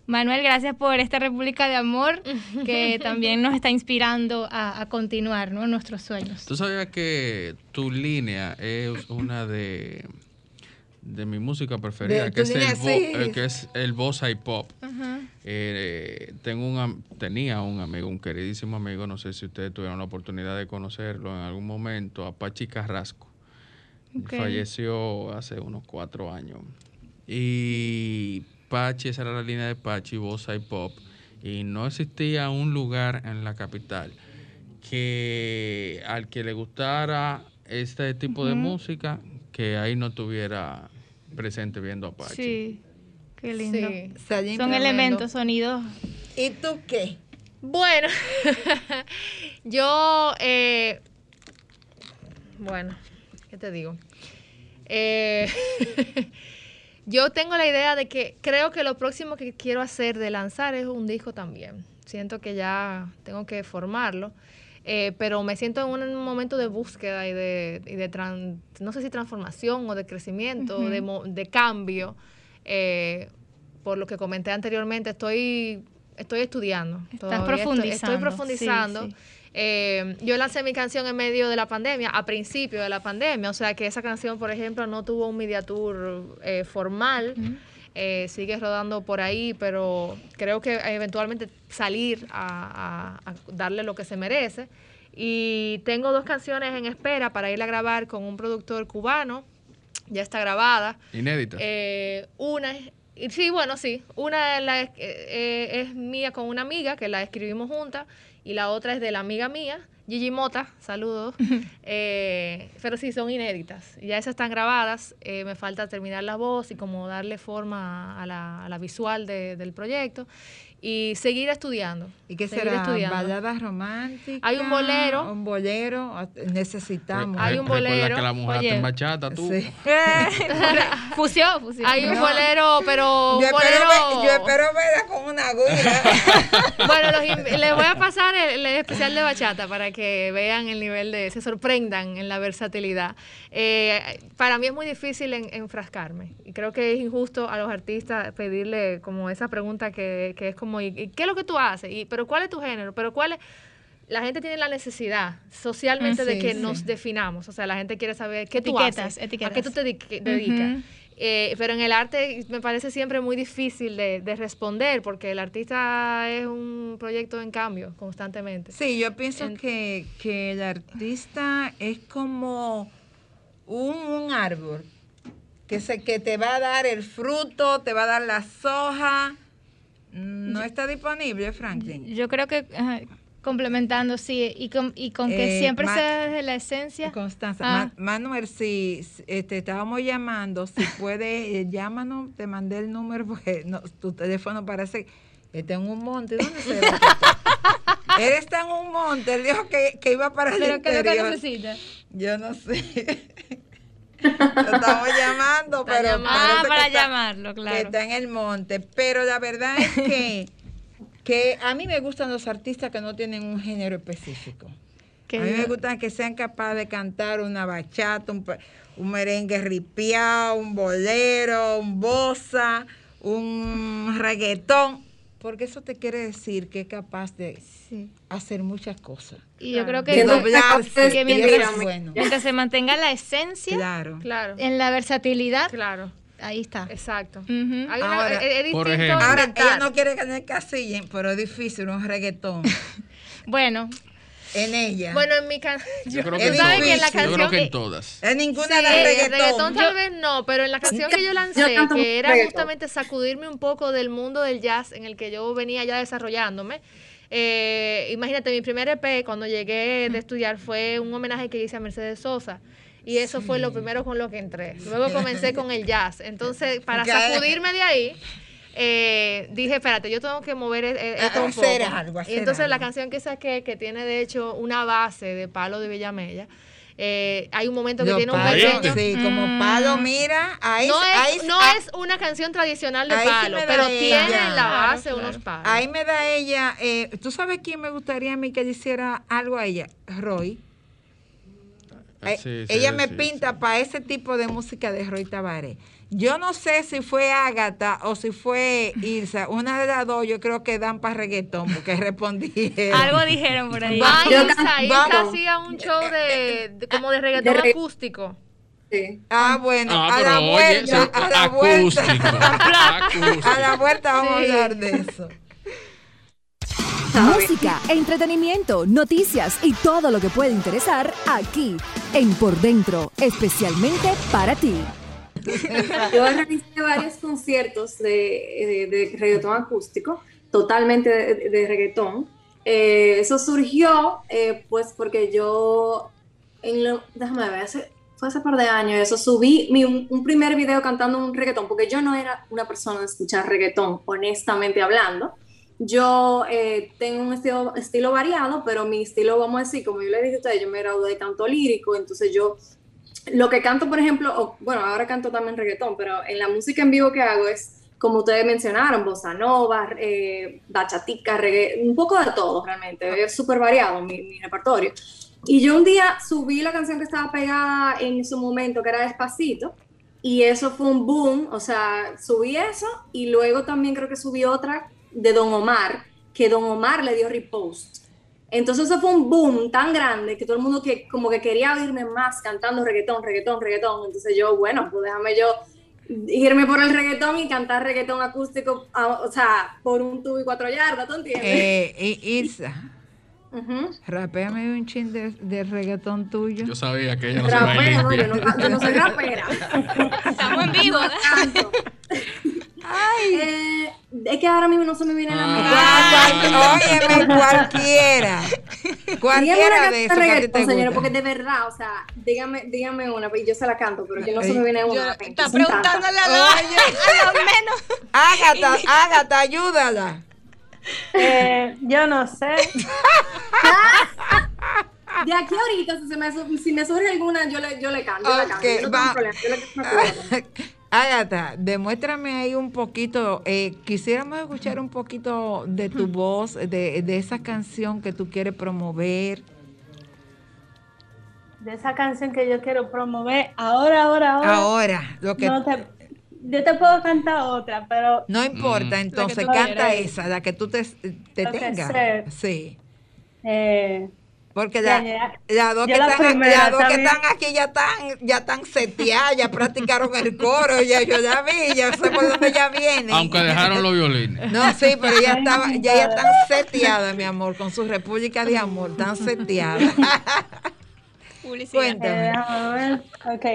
[SPEAKER 5] Manuel, gracias por esta República de Amor que también nos está inspirando a, a continuar ¿no? nuestros sueños.
[SPEAKER 3] ¿Tú sabías que tu línea es una de, de mi música preferida,
[SPEAKER 2] De
[SPEAKER 3] que es, el
[SPEAKER 2] línea,
[SPEAKER 3] bo-
[SPEAKER 2] sí.
[SPEAKER 3] eh, que es el bossa y pop. Eh, tengo un, am- tenía un amigo, un queridísimo amigo, no sé si ustedes tuvieron la oportunidad de conocerlo en algún momento, Apache Carrasco. Falleció hace unos cuatro años. Y Pachi, esa era la línea de Pachi, Bossa y Pop. Y no existía un lugar en la capital que al que le gustara este tipo de música, que ahí no estuviera presente viendo a Pachi.
[SPEAKER 5] Sí, qué lindo.
[SPEAKER 8] Sí.
[SPEAKER 5] Son elementos, sonidos.
[SPEAKER 2] ¿Y tú qué?
[SPEAKER 8] Bueno, yo, eh, bueno, ¿qué te digo? Eh, yo tengo la idea de que creo que lo próximo que quiero hacer de lanzar es un disco también. Siento que ya tengo que formarlo, eh, pero me siento en un momento de búsqueda y de, y de tran- no sé si transformación o de crecimiento,
[SPEAKER 5] Ujú.
[SPEAKER 8] de, mo- de cambio. eh, por lo que comenté anteriormente, estoy, estoy estudiando.
[SPEAKER 5] Estás
[SPEAKER 8] estoy-
[SPEAKER 5] profundizando,
[SPEAKER 8] Estoy, profundizando.
[SPEAKER 5] sí, sí.
[SPEAKER 8] Eh, yo lancé mi canción en medio de la pandemia, a principio de la pandemia, o sea que esa canción, por ejemplo, no tuvo un media tour eh, formal, eh, sigue rodando por ahí, pero creo que eventualmente salir a, a- a darle lo que se merece. Y tengo dos canciones en espera para ir a grabar con un productor cubano, ya está grabada.
[SPEAKER 3] Inédita.
[SPEAKER 8] Eh, una sí, bueno, sí. Una la- eh, eh, es mía con una amiga que la escribimos juntas y la otra es de la amiga mía, Gigi Mota, saludos. Eh, pero sí, son inéditas. Ya esas están grabadas. me falta terminar la voz y como darle forma a la, a la visual de- del proyecto y seguir estudiando.
[SPEAKER 2] ¿Y qué será?
[SPEAKER 8] estudiando.
[SPEAKER 2] ¿Baladas románticas?
[SPEAKER 8] Hay un bolero.
[SPEAKER 2] Un bolero. Necesitamos.
[SPEAKER 8] Hay un
[SPEAKER 3] Recuerda
[SPEAKER 8] bolero.
[SPEAKER 3] que la mujer
[SPEAKER 8] Oye.
[SPEAKER 3] está en bachata, tú.
[SPEAKER 2] Sí.
[SPEAKER 5] fusión, fusión.
[SPEAKER 8] Hay un
[SPEAKER 2] No.
[SPEAKER 8] bolero, pero un
[SPEAKER 2] Yo espero,
[SPEAKER 8] bolero...
[SPEAKER 2] ver- yo espero verla con una aguja.
[SPEAKER 8] Bueno, los les voy a pasar el, el especial de bachata para que vean el nivel de, se sorprendan en la versatilidad. Eh, para mí es muy difícil en- enfrascarme y creo que es injusto a los artistas pedirle como esa pregunta que, que es como, ¿y, y qué es lo que tú haces? Y, ¿Pero cuál es tu género? ¿Pero cuál es? La gente tiene la necesidad socialmente de que
[SPEAKER 5] sí.
[SPEAKER 8] nos definamos. O sea, la gente quiere saber qué tú haces,
[SPEAKER 5] etiquetas.
[SPEAKER 8] a qué tú te dedicas. Eh, pero en el arte me parece siempre muy difícil de, de responder porque el artista es un proyecto en cambio constantemente.
[SPEAKER 2] Sí, yo pienso que, que el artista es como un, un árbol que, se, que te va a dar el fruto, te va a dar la soja. No está disponible, Franklin.
[SPEAKER 5] Yo creo que ajá, complementando, sí, y con, y con que
[SPEAKER 2] Eh,
[SPEAKER 5] siempre
[SPEAKER 2] Ma-
[SPEAKER 5] sea desde la esencia.
[SPEAKER 2] Constanza,
[SPEAKER 5] Ah.
[SPEAKER 2] Ma- Manuel, si eh, te estábamos llamando, si puedes, eh, llámanos, te mandé el número porque no, tu teléfono parece que está en un monte. ¿Dónde se? Él está en un monte, él dijo que, que iba para el
[SPEAKER 5] Pero ¿qué es lo que necesita?
[SPEAKER 2] Yo no sé. Lo estamos llamando,
[SPEAKER 8] Está
[SPEAKER 2] pero
[SPEAKER 8] llamando.
[SPEAKER 2] parece
[SPEAKER 5] Ah,
[SPEAKER 2] que
[SPEAKER 5] para
[SPEAKER 2] está-
[SPEAKER 5] llamarlo,
[SPEAKER 2] que
[SPEAKER 5] claro.
[SPEAKER 2] está en el monte. Pero la verdad es que, que a mí me gustan los artistas que no tienen un género específico.
[SPEAKER 5] Que
[SPEAKER 2] a mí me gustan que sean capaces de cantar una bachata, un merengue ripiado, un bolero, un bossa, un reggaetón, porque eso te quiere decir que es capaz de
[SPEAKER 5] Sí.
[SPEAKER 2] hacer muchas cosas.
[SPEAKER 5] Y yo creo que,
[SPEAKER 2] doblarse,
[SPEAKER 5] que mientras,
[SPEAKER 2] eso es bueno.
[SPEAKER 5] mientras se mantenga la esencia,
[SPEAKER 2] Claro.
[SPEAKER 8] Claro,
[SPEAKER 5] en la versatilidad,
[SPEAKER 8] claro,
[SPEAKER 5] ahí está.
[SPEAKER 8] exacto. Hay una-
[SPEAKER 2] Ahora,
[SPEAKER 8] es, es
[SPEAKER 3] por ejemplo.
[SPEAKER 2] Ahora, ella no quiere que casillen, pero es difícil un reggaetón
[SPEAKER 5] Bueno,
[SPEAKER 2] en ella.
[SPEAKER 8] Bueno, en mi canción,
[SPEAKER 3] Yo creo que en
[SPEAKER 8] sabes que en la
[SPEAKER 2] difícil.
[SPEAKER 3] Yo creo
[SPEAKER 8] canción
[SPEAKER 3] que en todas.
[SPEAKER 2] en ninguna
[SPEAKER 8] Sí,
[SPEAKER 2] de reggaetón.
[SPEAKER 8] reggaetón tal vez no, pero en la canción que yo lancé,
[SPEAKER 9] Yo
[SPEAKER 8] que era
[SPEAKER 9] reggaetón.
[SPEAKER 8] justamente sacudirme un poco del mundo del jazz en el que yo venía ya desarrollándome. eh, imagínate, mi primer EP cuando llegué de estudiar fue un homenaje que hice a Mercedes Sosa. Y eso fue lo primero con lo que entré. Luego comencé con el jazz. Entonces, para sacudirme de ahí, eh, dije, espérate, yo tengo que mover eh, eh, esto un poco.
[SPEAKER 2] Hacer algo,
[SPEAKER 8] y
[SPEAKER 2] hacer
[SPEAKER 8] entonces la canción que saqué, que tiene de hecho una base de palo de Villamella, eh, hay un momento que tiene un pequeño...
[SPEAKER 2] Sí, como palo, mira, ahí,
[SPEAKER 8] no
[SPEAKER 2] ahí,
[SPEAKER 8] no
[SPEAKER 2] ah,
[SPEAKER 8] es una canción tradicional de
[SPEAKER 2] sí
[SPEAKER 8] palo, pero
[SPEAKER 2] ella.
[SPEAKER 8] tiene en la base
[SPEAKER 5] claro.
[SPEAKER 8] unos palos.
[SPEAKER 2] ahí me da ella, eh, ¿tú sabes quién me gustaría a mí que le hiciera algo a ella? Roy. Eh,
[SPEAKER 3] Sí, sí,
[SPEAKER 2] ella me
[SPEAKER 3] sí,
[SPEAKER 2] pinta
[SPEAKER 3] sí.
[SPEAKER 2] para ese tipo de música de Roy Tavares. Yo no sé si fue Ágata o si fue Ilsa, una de las dos yo creo que dan para reggaetón porque respondieron.
[SPEAKER 5] algo dijeron por ahí.
[SPEAKER 8] Ah, Ilsa. Ilsa hacía un show de, de- como de reggaetón
[SPEAKER 9] de regga-
[SPEAKER 8] acústico.
[SPEAKER 2] Ah, bueno,
[SPEAKER 3] Ah,
[SPEAKER 2] a la
[SPEAKER 3] pero oye,
[SPEAKER 2] vuelta,
[SPEAKER 3] eso
[SPEAKER 2] a la
[SPEAKER 3] acústico,
[SPEAKER 2] vuelta.
[SPEAKER 3] acústico.
[SPEAKER 2] a la vuelta vamos
[SPEAKER 5] Sí.
[SPEAKER 2] a hablar de eso.
[SPEAKER 7] Música, entretenimiento, noticias y todo lo que puede interesar aquí en Por Dentro, especialmente para ti.
[SPEAKER 9] Yo realicé varios conciertos de, de, reggaetón acústico, totalmente de, de reggaetón. Eh, eso surgió eh, pues porque yo, déjame ver, fue hace par de años, eso subí mi, un, un primer video cantando un reggaetón, porque yo no era una persona de escuchar reggaetón, honestamente hablando. Yo eh, tengo un estilo, estilo variado, pero mi estilo, vamos a decir, como yo le dije a ustedes, yo me gradué de canto lírico, entonces yo lo que canto, por ejemplo, o, bueno, ahora canto también reggaetón, pero en la música en vivo que hago es, como ustedes mencionaron, bossa nova, eh, bachatica, reggae, un poco de todo realmente, es súper variado mi, mi repertorio. Y yo un día subí la canción que estaba pegada en su momento, que era Despacito, y eso fue un boom, o sea, subí eso y luego también creo que subí otra de Don Omar, que Don Omar le dio repost. Entonces eso fue un boom tan grande que todo el mundo que como que quería oírme más cantando reggaetón, reggaetón, reggaetón. Entonces yo, bueno, pues déjame yo irme por el reggaetón y cantar reggaetón acústico, a- o sea, por un tubo y cuatro yardas, ¿tú entiendes?
[SPEAKER 2] Eh, I- Isa,
[SPEAKER 9] Ujú.
[SPEAKER 2] rapéame un chin de, de reggaetón tuyo.
[SPEAKER 3] Yo sabía que ella no se iba a ir
[SPEAKER 9] Rapero, no, yo no, yo no soy rapera.
[SPEAKER 5] Estamos en vivo.
[SPEAKER 9] No canto. Eh, es que ahora mismo no se me viene la mente.
[SPEAKER 2] Ah, cual- óyeme, cualquiera. Cualquiera de esos que te
[SPEAKER 9] señora, porque de verdad, o sea, dígame, dígame una, y yo se la canto, pero yo no se me viene una. la
[SPEAKER 5] Está preguntándole a los, a los menos.
[SPEAKER 2] Ágata, Ágata, ayúdala.
[SPEAKER 4] Eh, yo no sé.
[SPEAKER 9] De aquí ahorita, si, se me, si me surge alguna, yo le, yo le canto, yo le canto.
[SPEAKER 2] Ok,
[SPEAKER 9] Yo no tengo
[SPEAKER 2] va.
[SPEAKER 9] problema, yo le acuerdo.
[SPEAKER 2] Ágata, demuéstrame ahí un poquito. eh, quisiéramos escuchar un poquito de tu voz, de, de esa canción que tú quieres promover.
[SPEAKER 4] De esa canción que yo quiero promover, ahora, ahora, ahora.
[SPEAKER 2] Ahora, lo que
[SPEAKER 4] no te- yo te puedo cantar otra, pero
[SPEAKER 2] no importa,
[SPEAKER 3] Mm.
[SPEAKER 2] entonces canta
[SPEAKER 4] quieras.
[SPEAKER 2] esa, la que tú te, tengas. Sí.
[SPEAKER 4] eh,
[SPEAKER 2] Porque
[SPEAKER 4] Ya, ya.
[SPEAKER 2] las dos, que, están,
[SPEAKER 4] primera
[SPEAKER 2] las dos que están aquí ya están, ya están seteadas, ya practicaron el coro, ya yo ya vi, ya sé por dónde ya vienen.
[SPEAKER 3] Aunque dejaron los violines.
[SPEAKER 2] No, sí, pero ya estaba, ya, ya están seteadas, mi amor, con su república de amor, están seteadas.
[SPEAKER 4] Eh,
[SPEAKER 2] Cuéntame.
[SPEAKER 4] déjame ver. Ok.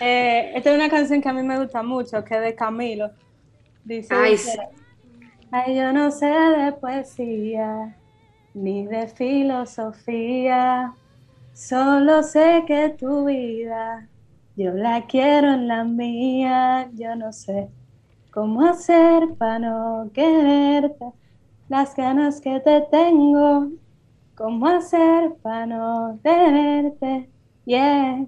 [SPEAKER 4] Eh, esta es una canción que a mí me gusta mucho, que es de Camilo. Dice,
[SPEAKER 9] Ay,
[SPEAKER 4] dice,
[SPEAKER 9] sí.
[SPEAKER 4] Ay, yo no sé de poesía, ni de filosofía, solo sé que tu vida, yo la quiero en la mía, yo no sé cómo hacer para no quererte, las ganas que te tengo, cómo hacer para no tenerte, yeah.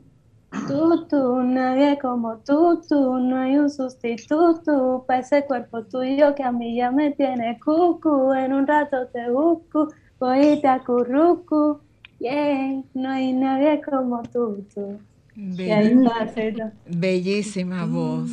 [SPEAKER 4] Tú, tú, nadie como tú, tú, no hay un sustituto para ese cuerpo tuyo que a mí ya me tiene cucu, en un rato te busco, te acurruco, yeah, no hay nadie como tú, tú. Y ahí está, ¿cierto?
[SPEAKER 2] Bellísima voz.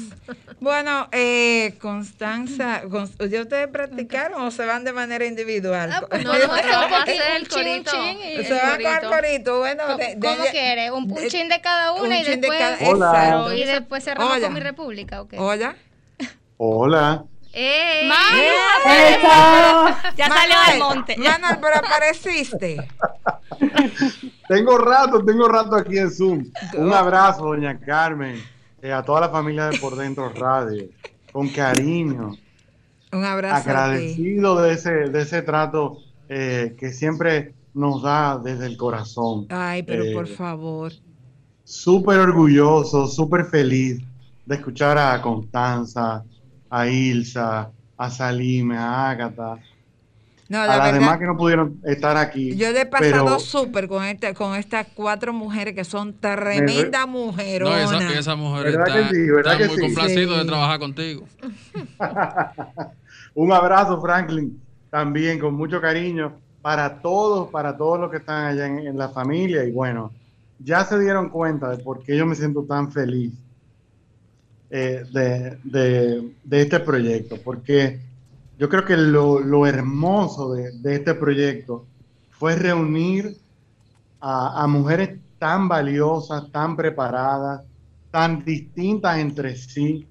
[SPEAKER 2] Bueno, eh, Constanza, Cons- ¿ya ustedes practicaron o se van de manera individual?
[SPEAKER 5] Ah, pues
[SPEAKER 8] No,
[SPEAKER 5] a hacer un
[SPEAKER 8] vamos a hacer el corito.
[SPEAKER 5] chin y-
[SPEAKER 2] se van con el corito, bueno,
[SPEAKER 5] ¿Cómo,
[SPEAKER 2] de- de-
[SPEAKER 5] cómo
[SPEAKER 2] de-
[SPEAKER 5] quieres? ¿Un, un
[SPEAKER 2] de-
[SPEAKER 5] chin de cada
[SPEAKER 2] un
[SPEAKER 5] una y
[SPEAKER 2] chin de
[SPEAKER 5] después,
[SPEAKER 2] cada-
[SPEAKER 5] y después cerramos
[SPEAKER 2] Hola.
[SPEAKER 5] con mi república? ¿ok?
[SPEAKER 2] Hola.
[SPEAKER 10] Hola.
[SPEAKER 5] ¡Eh!
[SPEAKER 4] ¡Eso!
[SPEAKER 5] Ya salió del monte.
[SPEAKER 2] Manuel, pero apareciste.
[SPEAKER 10] Tengo rato, tengo rato aquí en Zoom. Un abrazo, doña Carmen, eh, a toda la familia de Por Dentro Radio, con cariño,
[SPEAKER 2] Un abrazo. a ti.
[SPEAKER 10] agradecido de ese, de ese trato eh, que siempre nos da desde el corazón.
[SPEAKER 2] Ay, pero
[SPEAKER 10] Eh,
[SPEAKER 2] por favor.
[SPEAKER 10] Súper orgulloso, súper feliz de escuchar a Constanza, a Ilsa, a Salime, a Ágata,
[SPEAKER 2] No,
[SPEAKER 10] a
[SPEAKER 2] la
[SPEAKER 10] las
[SPEAKER 2] verdad.
[SPEAKER 10] demás que no pudieron estar aquí.
[SPEAKER 2] Yo le he pasado súper con este, con estas cuatro mujeres que son tremendas mujeres.
[SPEAKER 3] No, esa, esa mujer
[SPEAKER 10] ¿Verdad
[SPEAKER 3] está,
[SPEAKER 10] que sí? ¿Verdad
[SPEAKER 3] está
[SPEAKER 10] que
[SPEAKER 3] muy
[SPEAKER 10] sí?
[SPEAKER 3] complacido
[SPEAKER 2] Sí.
[SPEAKER 3] de trabajar contigo.
[SPEAKER 10] Un abrazo, Franklin, también con mucho cariño para todos, para todos los que están allá en, en la familia. Y bueno, ya se dieron cuenta de por qué yo me siento tan feliz eh, de, de- de este proyecto, porque yo creo que lo, lo hermoso de, de este proyecto fue reunir a, a mujeres tan valiosas, tan preparadas, tan distintas entre sí,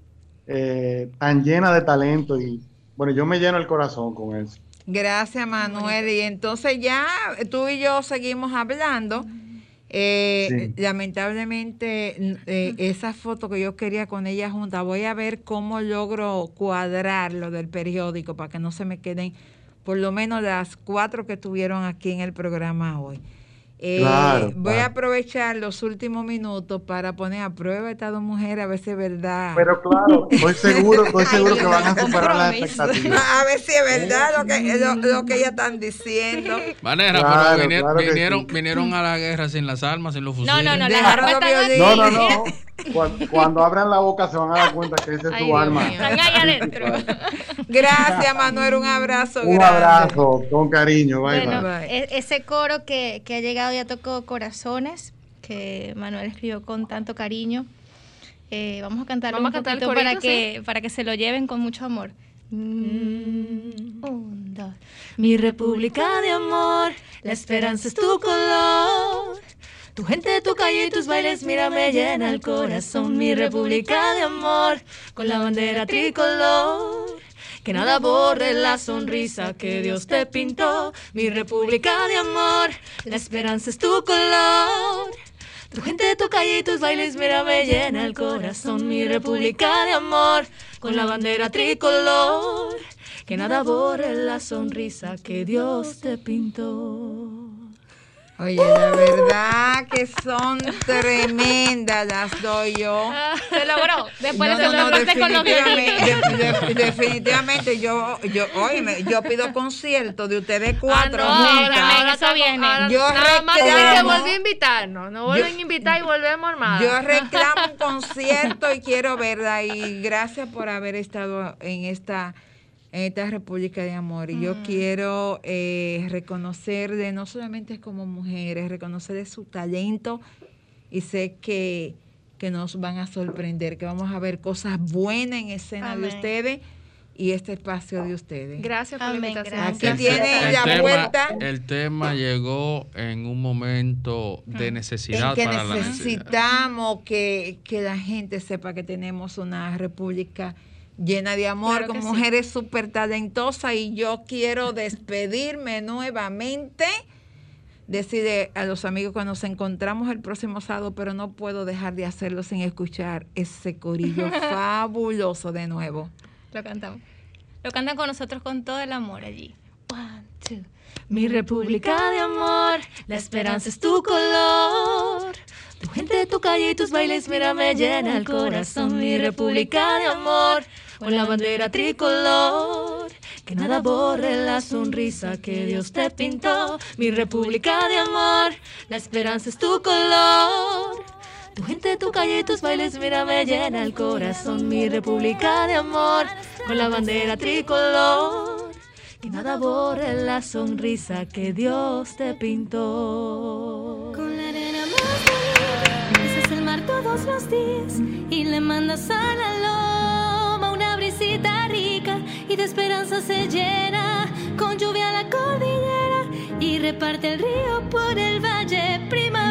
[SPEAKER 10] eh, tan llenas de talento y bueno, yo me lleno el corazón con eso.
[SPEAKER 2] Gracias, Manuel. Y entonces ya tú y yo seguimos hablando. Eh,
[SPEAKER 10] Sí.
[SPEAKER 2] Lamentablemente, eh, esa foto que yo quería con ella junta, voy a ver cómo logro cuadrar lo del periódico para que no se me queden por lo menos las cuatro que estuvieron aquí en el programa hoy. Eh,
[SPEAKER 10] Claro,
[SPEAKER 2] voy a aprovechar los últimos minutos para poner a prueba a estas dos mujeres a ver si es verdad.
[SPEAKER 10] Pero claro, estoy seguro, estoy seguro
[SPEAKER 2] Ay,
[SPEAKER 10] que van a superar las expectativas.
[SPEAKER 2] A ver si es verdad lo que, lo, lo que ellas están diciendo.
[SPEAKER 3] Manera,
[SPEAKER 10] Claro,
[SPEAKER 3] pero vinieron,
[SPEAKER 10] sí.
[SPEAKER 3] vinieron a la guerra sin las armas, sin los fusiles.
[SPEAKER 5] no, no, las armas están
[SPEAKER 2] violines.
[SPEAKER 10] No, no, no. Cuando, cuando abran la boca se van a dar cuenta que esa es
[SPEAKER 8] Ay,
[SPEAKER 10] su arma.
[SPEAKER 8] mío.
[SPEAKER 5] Están ahí adentro.
[SPEAKER 2] Gracias, Manuel. Un abrazo.
[SPEAKER 10] Un
[SPEAKER 2] grande.
[SPEAKER 10] abrazo, con cariño. Bye,
[SPEAKER 5] Bueno,
[SPEAKER 10] bye.
[SPEAKER 2] Bye.
[SPEAKER 5] e- ese coro que, que ha llegado ya tocó corazones, que Manuel escribió con tanto cariño. Eh, vamos a cantarlo
[SPEAKER 8] Vamos
[SPEAKER 5] un
[SPEAKER 8] a cantar
[SPEAKER 5] poquito para
[SPEAKER 8] corito,
[SPEAKER 5] que, para que se lo lleven con mucho amor. Mm, un, dos. Mi república de amor, la esperanza es tu color. Tu gente, tu calle y tus bailes, mira, me llena el corazón. Mi república de amor, con la bandera tricolor. Que nada borre la sonrisa que Dios te pintó. Mi república de amor, la esperanza es tu color. Tu gente, tu calle y tus bailes, mira, me llena el corazón. Mi república de amor, con la bandera tricolor. Que nada borre la sonrisa que Dios te pintó.
[SPEAKER 2] Oye, la verdad que son tremendas las doy yo.
[SPEAKER 5] Se logró. Después
[SPEAKER 2] No,
[SPEAKER 5] de
[SPEAKER 2] no, no,
[SPEAKER 5] celebrarte con los
[SPEAKER 2] definitivamente,
[SPEAKER 5] violines.
[SPEAKER 2] de- de- definitivamente yo, yo, óyeme, yo pido concierto de ustedes cuatro
[SPEAKER 8] Ah, no, ahora, ahora
[SPEAKER 5] eso
[SPEAKER 8] está-
[SPEAKER 5] viene.
[SPEAKER 8] ahora
[SPEAKER 2] Yo
[SPEAKER 8] nada más tienen que
[SPEAKER 2] reclamo-
[SPEAKER 8] volver a invitarnos. No vuelven a invitar y volvemos armados.
[SPEAKER 2] Yo reclamo un concierto y quiero verla y gracias por haber estado en esta en esta República de Amor. Y yo quiero eh, reconocerle, no solamente como mujeres, reconocerle su talento y sé que, que nos van a sorprender, que vamos a ver cosas buenas en escena de ustedes y este espacio de ustedes.
[SPEAKER 8] Gracias por
[SPEAKER 5] Amén,
[SPEAKER 8] la invitación.
[SPEAKER 5] gracias.
[SPEAKER 2] Aquí tienen
[SPEAKER 3] el
[SPEAKER 2] la
[SPEAKER 3] tema,
[SPEAKER 2] vuelta
[SPEAKER 3] el tema llegó en un momento de necesidad
[SPEAKER 2] en que
[SPEAKER 3] para la necesidad.
[SPEAKER 2] necesitamos que, que la gente sepa que tenemos una república llena de amor,
[SPEAKER 5] Claro
[SPEAKER 2] con mujeres súper talentosas y yo quiero despedirme nuevamente. Decirle a los amigos que nos encontramos el próximo sábado, pero no puedo dejar de hacerlo sin escuchar ese corillo fabuloso de nuevo.
[SPEAKER 5] Lo cantamos. Lo cantan con nosotros con todo el amor allí. One, two. Mi república de amor, la esperanza es tu color. Tu gente, tu calle y tus bailes, mira, me llena el corazón. Mi república de amor, con la bandera tricolor. Que nada borre la sonrisa que Dios te pintó. Mi república de amor, la esperanza es tu color. Tu gente, tu calle y tus bailes, mira, me llena el corazón. Mi república de amor, con la bandera tricolor. Que nada borre la sonrisa que Dios te pintó.
[SPEAKER 11] Con la arena más bonita, el mar todos los días y le mandas a la loma una brisita rica y de esperanza se llena con lluvia la cordillera y reparte el río por el valle prima